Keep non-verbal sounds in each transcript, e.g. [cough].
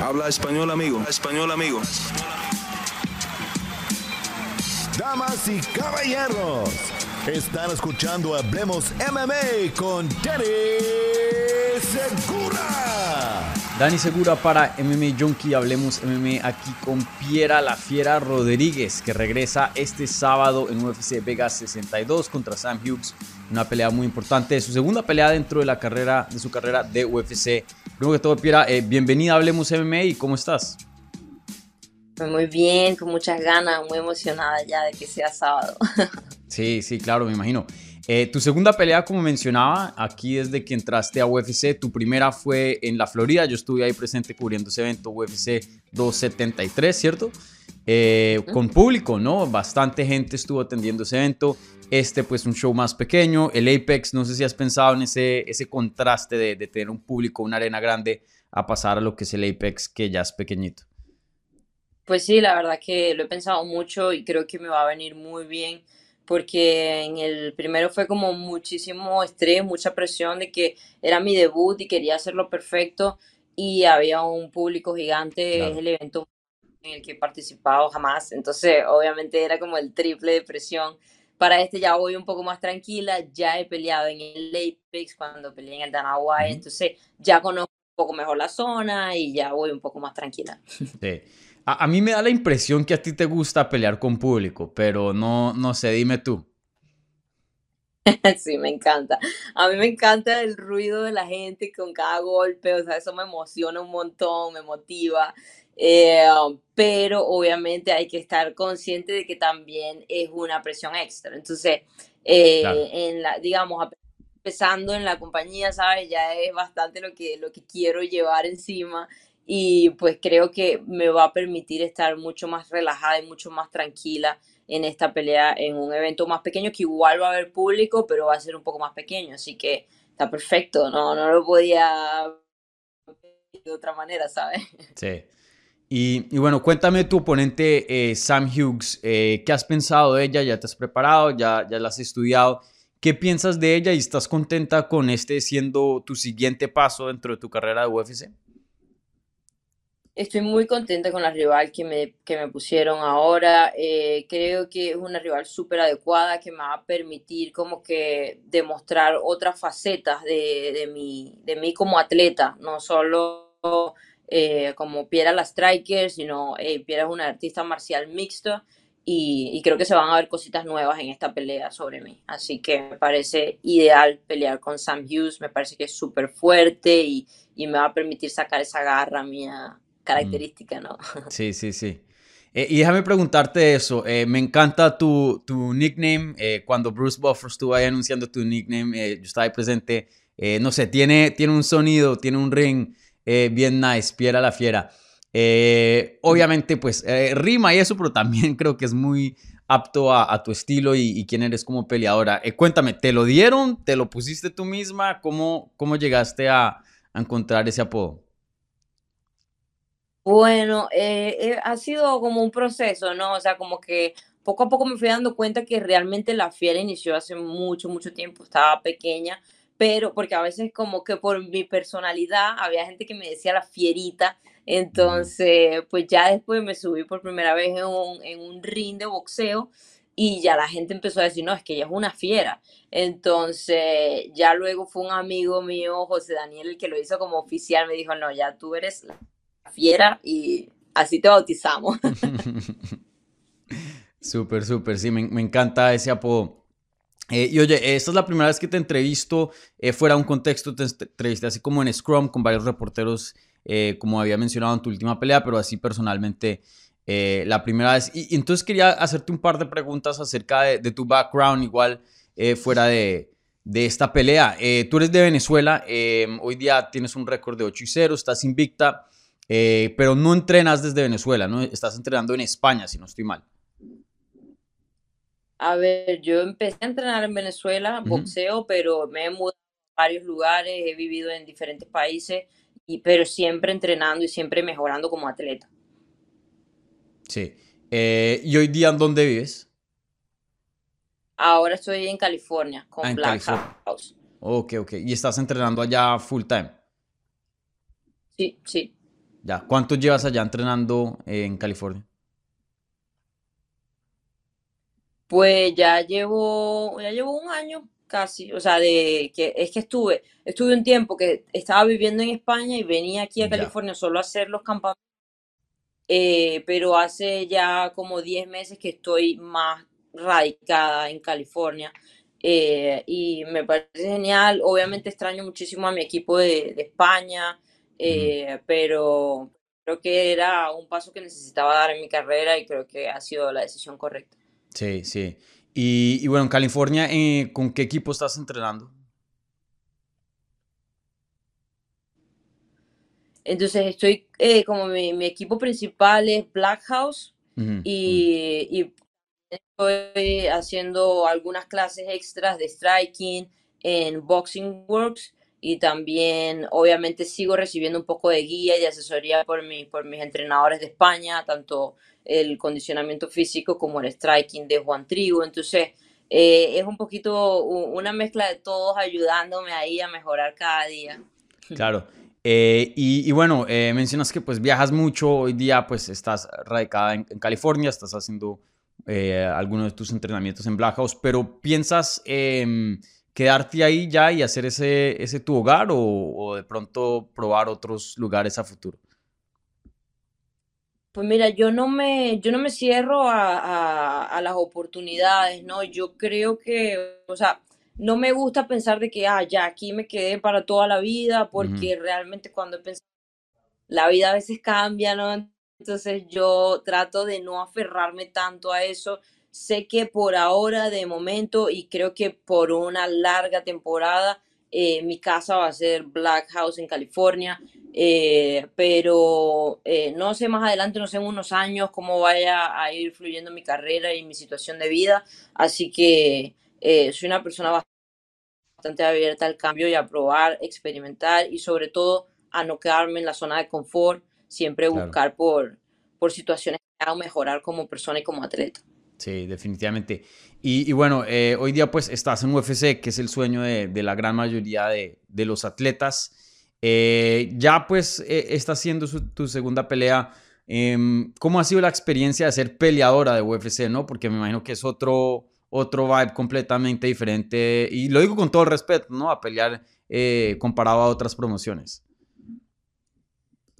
Habla español, amigo. Español, amigo. Damas y caballeros, están escuchando Hablemos MMA con Danny Segura. Dani Segura para MMA Junkie, hablemos MMA aquí con Piera La Fiera Rodríguez, que regresa este sábado en UFC Vegas 62 contra Sam Hughes, una pelea muy importante, su segunda pelea dentro de la carrera de su carrera de UFC. Primero que todo, Piera, eh, bienvenida a Hablemos MMA y ¿cómo estás? Muy bien, con muchas ganas, muy emocionada ya de que sea sábado. [laughs] Sí, sí, claro, me imagino. Eh, tu segunda pelea, como mencionaba, aquí desde que entraste a UFC, tu primera fue en la Florida, yo estuve ahí presente cubriendo ese evento UFC 273, ¿cierto? Eh, con público, ¿no? Bastante gente estuvo atendiendo ese evento. Este, pues, un show más pequeño. El Apex, no sé si has pensado en ese, ese contraste de, de tener un público, una arena grande, a pasar a lo que es el Apex, que ya es pequeñito. Pues sí, la verdad que lo he pensado mucho y creo que me va a venir muy bien porque en el primero fue como muchísimo estrés, mucha presión de que era mi debut y quería hacerlo perfecto y había un público gigante, Claro. es el evento en el que he participado jamás, entonces obviamente era como el triple de presión. Para este ya voy un poco más tranquila, ya he peleado en el Apex cuando peleé en el Dana White, Ujú. entonces ya conozco un poco mejor la zona y ya voy un poco más tranquila. [laughs] Sí. A, a mí me da la impresión que a ti te gusta pelear con público, pero no, no sé, dime tú. [laughs] Sí, me encanta. A mí me encanta el ruido de la gente con cada golpe, o sea, eso me emociona un montón, me motiva. Eh, pero obviamente hay que estar consciente de que también es una presión extra. Entonces, eh, Claro. en la, digamos, empezando en la compañía, ¿sabes? Ya es bastante lo que, lo que quiero llevar encima y pues creo que me va a permitir estar mucho más relajada y mucho más tranquila en esta pelea en un evento más pequeño que igual va a haber público, pero va a ser un poco más pequeño, así que está perfecto, no, no lo podía de otra manera, ¿sabes? Sí. Y, bueno, cuéntame tu oponente eh, Sam Hughes, eh, ¿qué has pensado de ella? ¿Ya te has preparado? ¿Ya, ¿Ya la has estudiado? ¿Qué piensas de ella y estás contenta con este siendo tu siguiente paso dentro de tu carrera de UFC? Estoy muy contenta con la rival que me, que me pusieron ahora. Eh, creo que es una rival súper adecuada que me va a permitir como que demostrar otras facetas de, de mí, de mí como atleta, no solo eh, como Piera la striker, sino eh, Piera es una artista marcial mixta y, y creo que se van a ver cositas nuevas en esta pelea sobre mí. Así que me parece ideal pelear con Sam Hughes, me parece que es súper fuerte y, y me va a permitir sacar esa garra mía característica, ¿no? [laughs] Sí, sí, sí. Eh, y déjame preguntarte eso. eh, me encanta tu, tu nickname. eh, cuando Bruce Buffer estuvo ahí anunciando tu nickname, eh, yo estaba ahí presente. eh, no sé, tiene, tiene un sonido, tiene un ring eh, bien nice, Piera la Fiera. Eh, obviamente, pues eh, rima y eso, pero también creo que es muy apto a, tu estilo y, y quién eres como peleadora. Eh, cuéntame, ¿te lo dieron? ¿Te lo pusiste tú misma? ¿Cómo, cómo llegaste a, a encontrar ese apodo? Bueno, ha sido como un proceso, ¿no? O sea, como que poco a poco me fui dando cuenta que realmente la fiera inició hace mucho, mucho tiempo, estaba pequeña, pero porque a veces como que por mi personalidad había gente que me decía la fierita, entonces pues ya después me subí por primera vez en un, en un ring de boxeo y ya la gente empezó a decir, no, es que ella es una fiera. Entonces ya luego fue un amigo mío, José Daniel, el que lo hizo como oficial, me dijo, no, ya tú eres la fiera y así te bautizamos. [laughs] Súper, súper, sí, me, me encanta ese apodo. Eh, y oye, esta es la primera vez que te entrevisto eh, fuera de un contexto, te entrevisté así como en Scrum con varios reporteros, eh, como había mencionado en tu última pelea, pero así personalmente la primera vez. Y, entonces quería hacerte un par de preguntas acerca de, tu background, igual fuera de, de esta pelea. Tú eres de Venezuela, eh, hoy día tienes un récord de 8 y 0, estás invicta, pero no entrenas desde Venezuela, ¿no? Estás entrenando en España, si no estoy mal. A ver, yo empecé a entrenar en Venezuela, boxeo, pero me he mudado a varios lugares, he vivido en diferentes países, y, pero siempre entrenando y siempre mejorando como atleta. Sí. Eh, ¿Y hoy día en dónde vives? Ahora estoy en California con Ah, en Black California. House. Ok, ok. ¿Y estás entrenando allá full time? Sí, sí. Ya, ¿cuánto llevas allá entrenando en California? Pues ya llevo, ya llevo un año casi, o sea, de que es que estuve, estuve un tiempo que estaba viviendo en España y venía aquí a Ya, California solo a hacer los campamentos, eh, pero hace ya como 10 meses que estoy más radicada en California eh, y me parece genial. Obviamente extraño muchísimo a mi equipo de, de España, eh, pero creo que era un paso que necesitaba dar en mi carrera y creo que ha sido la decisión correcta. Sí, sí. Y, y bueno, en California, eh, ¿con qué equipo estás entrenando? Entonces estoy eh, como mi, mi equipo principal es Black House y, y estoy haciendo algunas clases extras de striking en Boxing Works y también obviamente sigo recibiendo un poco de guía y asesoría por, mi, por mis entrenadores de España, tanto el condicionamiento físico como el striking de Juan Trigo. Entonces eh, es un poquito una mezcla de todos ayudándome ahí a mejorar cada día. Claro. Eh, y, bueno, eh, mencionas que pues viajas mucho, hoy día pues estás radicada en, California, estás haciendo algunos de tus entrenamientos en Black House, pero ¿piensas em, quedarte ahí ya y hacer ese, ese tu hogar o de pronto probar otros lugares a futuro? Pues mira, yo no me, yo no me cierro a, a- a las oportunidades, ¿no? Yo creo que, o sea, no me gusta pensar de que, ah, ya aquí me quedé para toda la vida, porque realmente cuando he pensado, la vida a veces cambia, ¿no? Entonces yo trato de no aferrarme tanto a eso. Sé que por ahora, de momento, y creo que por una larga temporada, eh, mi casa va a ser Black House en California. Eh, pero eh, no sé más adelante, no sé en unos años cómo vaya a ir fluyendo mi carrera y mi situación de vida. Así que eh, soy una persona bastante abierta al cambio y a probar, experimentar y sobre todo a no quedarme en la zona de confort, siempre claro. buscar por, por situaciones que hagan mejorar como persona y como atleta. Sí, definitivamente. Y, bueno, eh, hoy día pues estás en UFC, que es el sueño de, la gran mayoría de, los atletas. Eh, ya pues eh, estás haciendo su- tu segunda pelea. Em, ¿cómo ha sido la experiencia de ser peleadora de UFC, no? Porque me imagino que es otro, otro vibe completamente diferente. Y lo digo con todo el respeto, ¿no? A pelear eh, comparado a otras promociones.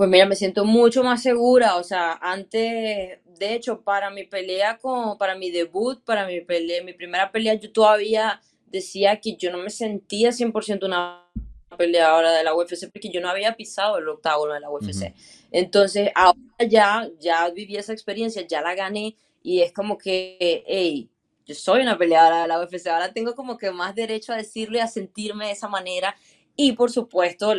Pues mira, me siento mucho más segura, o sea, antes, de hecho, para mi pelea con, para mi debut, para mi pelea, mi primera pelea, yo todavía decía que yo no me sentía 100% una peleadora de la UFC porque yo no había pisado el octágono de la UFC. Entonces, ahora ya, ya viví esa experiencia, ya la gané y es como que, hey, yo soy una peleadora de la UFC, ahora tengo como que más derecho a decirle, a sentirme de esa manera y por supuesto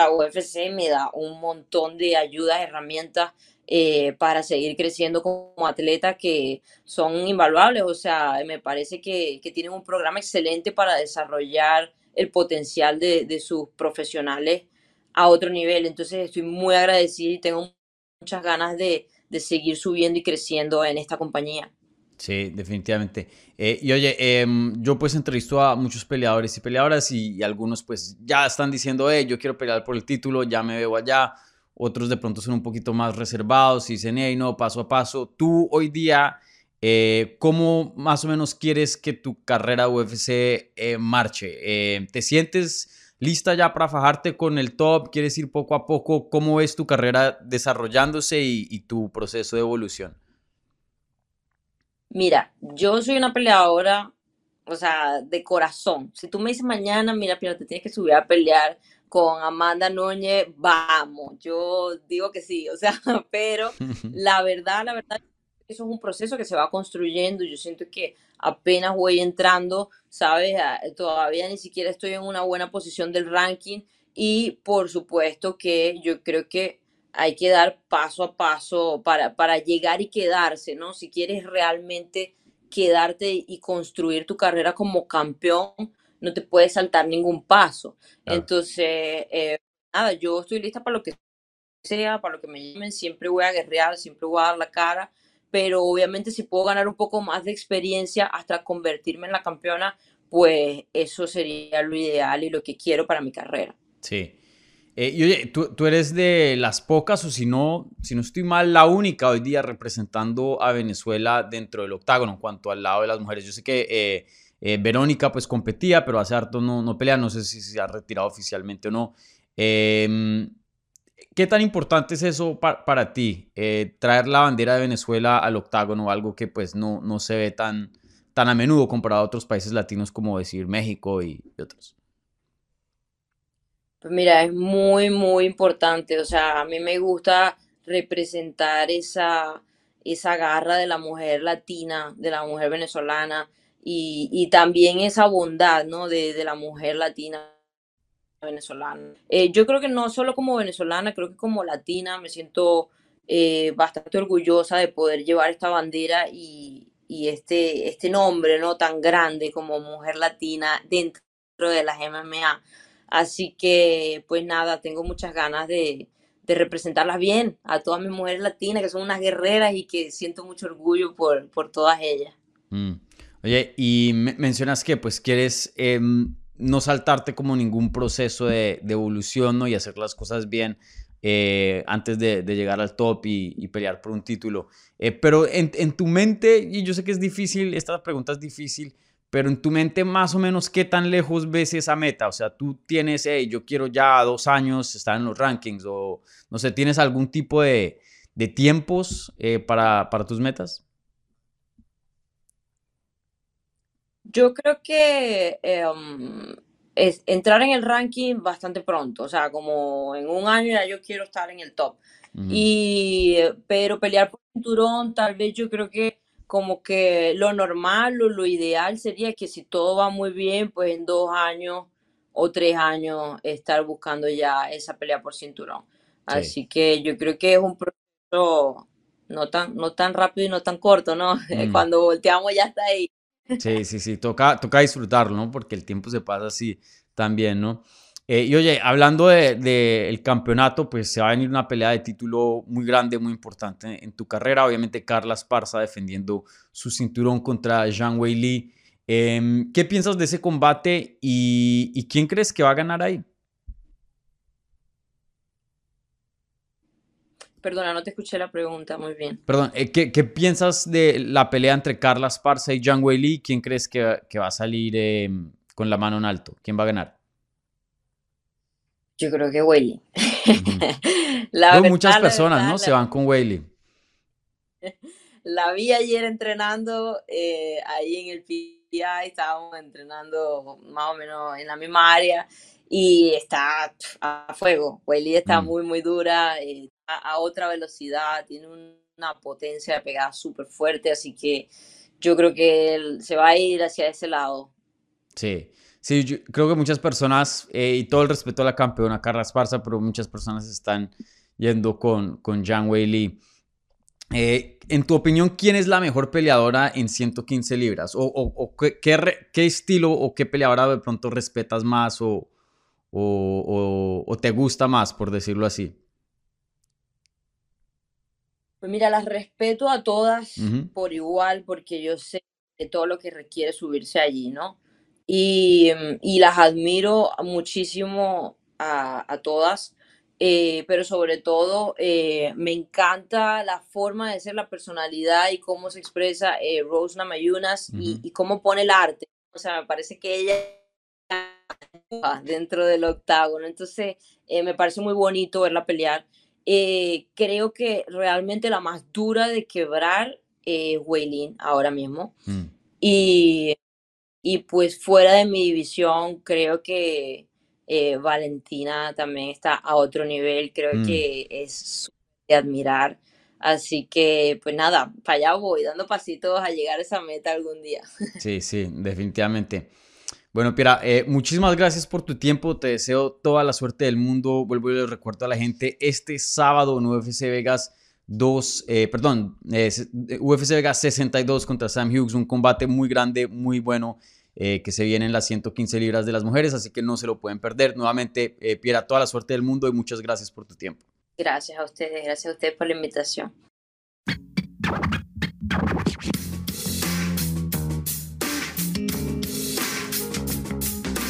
la UFC me da un montón de ayudas, herramientas eh, para seguir creciendo como atleta que son invaluables. O sea, me parece que, que tienen un programa excelente para desarrollar el potencial de, de sus profesionales a otro nivel. Entonces estoy muy agradecida y tengo muchas ganas de, de seguir subiendo y creciendo en esta compañía. Sí, definitivamente. Eh, y oye, em, yo pues entrevisto a muchos peleadores y peleadoras y, algunos pues ya están diciendo, hey, yo quiero pelear por el título, ya me veo allá. Otros de pronto son un poquito más reservados y dicen, hey, no, paso a paso. Tú hoy día, eh, ¿cómo más o menos quieres que tu carrera UFC eh, marche? Eh, ¿te sientes lista ya para fajarte con el top? ¿Quieres ir poco a poco? ¿Cómo ves tu carrera desarrollándose y tu proceso de evolución? Mira, yo soy una peleadora, o sea, de corazón. Si tú me dices mañana, mira, Pina, te tienes que subir a pelear con Amanda Núñez, vamos, yo digo que sí, o sea, [laughs] pero [laughs] la verdad, la verdad, eso es un proceso que se va construyendo. Yo siento que apenas voy entrando, ¿sabes? Ah, Todavía ni siquiera estoy en una buena posición del ranking y por supuesto que yo creo que hay que dar paso a paso para, para llegar y quedarse, ¿no? Si quieres realmente quedarte y construir tu carrera como campeón, no te puedes saltar ningún paso. Entonces, eh, nada, yo estoy lista para lo que sea, para lo que me llamen, siempre voy a guerrear, siempre voy a dar la cara, pero obviamente si puedo ganar un poco más de experiencia hasta convertirme en la campeona, pues eso sería lo ideal y lo que quiero para mi carrera. Sí. Eh, y oye, ¿tú, tú, eres de las pocas, o si no, si no estoy mal, la única hoy día representando a Venezuela dentro del octágono en cuanto al lado de las mujeres. Yo sé que eh, eh, Verónica pues competía, pero hace harto no, no pelea, no sé si se ha retirado oficialmente o no. Em, ¿Qué tan importante es eso para ti? Traer la bandera de Venezuela al octágono, algo que pues no, no se ve tan, tan a menudo comparado a otros países latinos como decir México y, otros. Pues mira, es muy, muy importante. O sea, a mí me gusta representar esa, esa garra de la mujer latina, de la mujer venezolana y, también esa bondad, ¿no? De, de la mujer latina venezolana. Eh, yo creo que no solo como venezolana, creo que como latina me siento eh, bastante orgullosa de poder llevar esta bandera y, este, este nombre no tan grande como mujer latina dentro de las MMA. Así que, pues nada, tengo muchas ganas de, representarlas bien a todas mis mujeres latinas que son unas guerreras y que siento mucho orgullo por, todas ellas. Mm. Oye, y mencionas que pues quieres em, no saltarte como ningún proceso de, evolución ¿no? y hacer las cosas bien eh, antes de, llegar al top y, pelear por un título. Eh, pero en, tu mente, y yo sé que es difícil, esta pregunta es difícil, pero en tu mente más o menos qué tan lejos ves esa meta. O sea, tú tienes, hey, yo quiero ya dos años estar en los rankings o no sé, ¿tienes algún tipo de, tiempos eh, para, para tus metas? Yo creo que em, es entrar en el ranking bastante pronto, o sea, como en un año ya yo quiero estar en el top. Y, pero pelear por cinturón, tal vez yo creo que como que lo normal o lo ideal sería que si todo va muy bien, pues en dos años o tres años estar buscando ya esa pelea por cinturón. Así que yo creo que es un proceso no tan, no tan rápido y no tan corto, ¿no? [laughs] Cuando volteamos ya está ahí. Sí, sí, sí, toca, toca disfrutarlo, ¿no? Porque el tiempo se pasa así también, ¿no? Eh, y oye, hablando del de, campeonato, pues se va a venir una pelea de título muy grande, muy importante en tu carrera. Obviamente, Carla Esparza defendiendo su cinturón contra Zhang Wei Li. Em, ¿Qué piensas de ese combate y, y quién crees que va a ganar ahí? Perdona, no te escuché la pregunta muy bien. Perdón, eh, ¿qué, piensas de la pelea entre Carla Esparza y Zhang Weili? ¿Quién crees que, va a salir em, con la mano en alto? ¿Quién va a ganar? Yo creo que Weili. [laughs] muchas personas, ¿no? Se van con Weili. [laughs] La vi ayer entrenando eh, ahí en el PI, estábamos entrenando más o menos en la misma área y está a fuego. Weili está mm. muy, muy dura. Eh, a, otra velocidad, tiene una potencia de pegada súper fuerte, así que yo creo que él se va a ir hacia ese lado. Sí, sí, yo creo que muchas personas, eh, y todo el respeto a la campeona Carla Esparza, pero muchas personas están yendo con, con Zhang Wei Li. Eh, en tu opinión, ¿quién es la mejor peleadora en 115 libras? ¿O, o, qué, qué, estilo o qué peleadora de pronto respetas más o, o, te gusta más, por decirlo así? Pues mira, las respeto a todas por igual porque yo sé de todo lo que requiere subirse allí, ¿no? Y, mm, las admiro muchísimo a, todas, eh, pero sobre todo eh, me encanta la forma de ser, la personalidad y cómo se expresa eh, Rose Namayunas y, cómo pone el arte. O sea, me parece que ella [laughs] dentro del octágono. Entonces, me parece muy bonito verla pelear. Eh, creo que realmente la más dura de quebrar es Weilin ahora mismo. Mm. Y, y, pues fuera de mi división, creo que eh, Valentina también está a otro nivel. Creo mm. que es de admirar. Así que, pues nada, para allá voy, dando pasitos a llegar a esa meta algún día. [laughs] Sí, sí, definitivamente. Bueno, Piera, eh, muchísimas gracias por tu tiempo. Te deseo toda la suerte del mundo. Vuelvo y les recuerdo a la gente, este sábado en UFC Vegas 2, eh, perdón, UFC Vegas 62 contra Sam Hughes, un combate muy grande, muy bueno. Eh, que se viene en las 115 libras de las mujeres, así que no se lo pueden perder. Nuevamente, Piera, toda la suerte del mundo y muchas gracias por tu tiempo. Gracias a ustedes, gracias a ustedes por la invitación.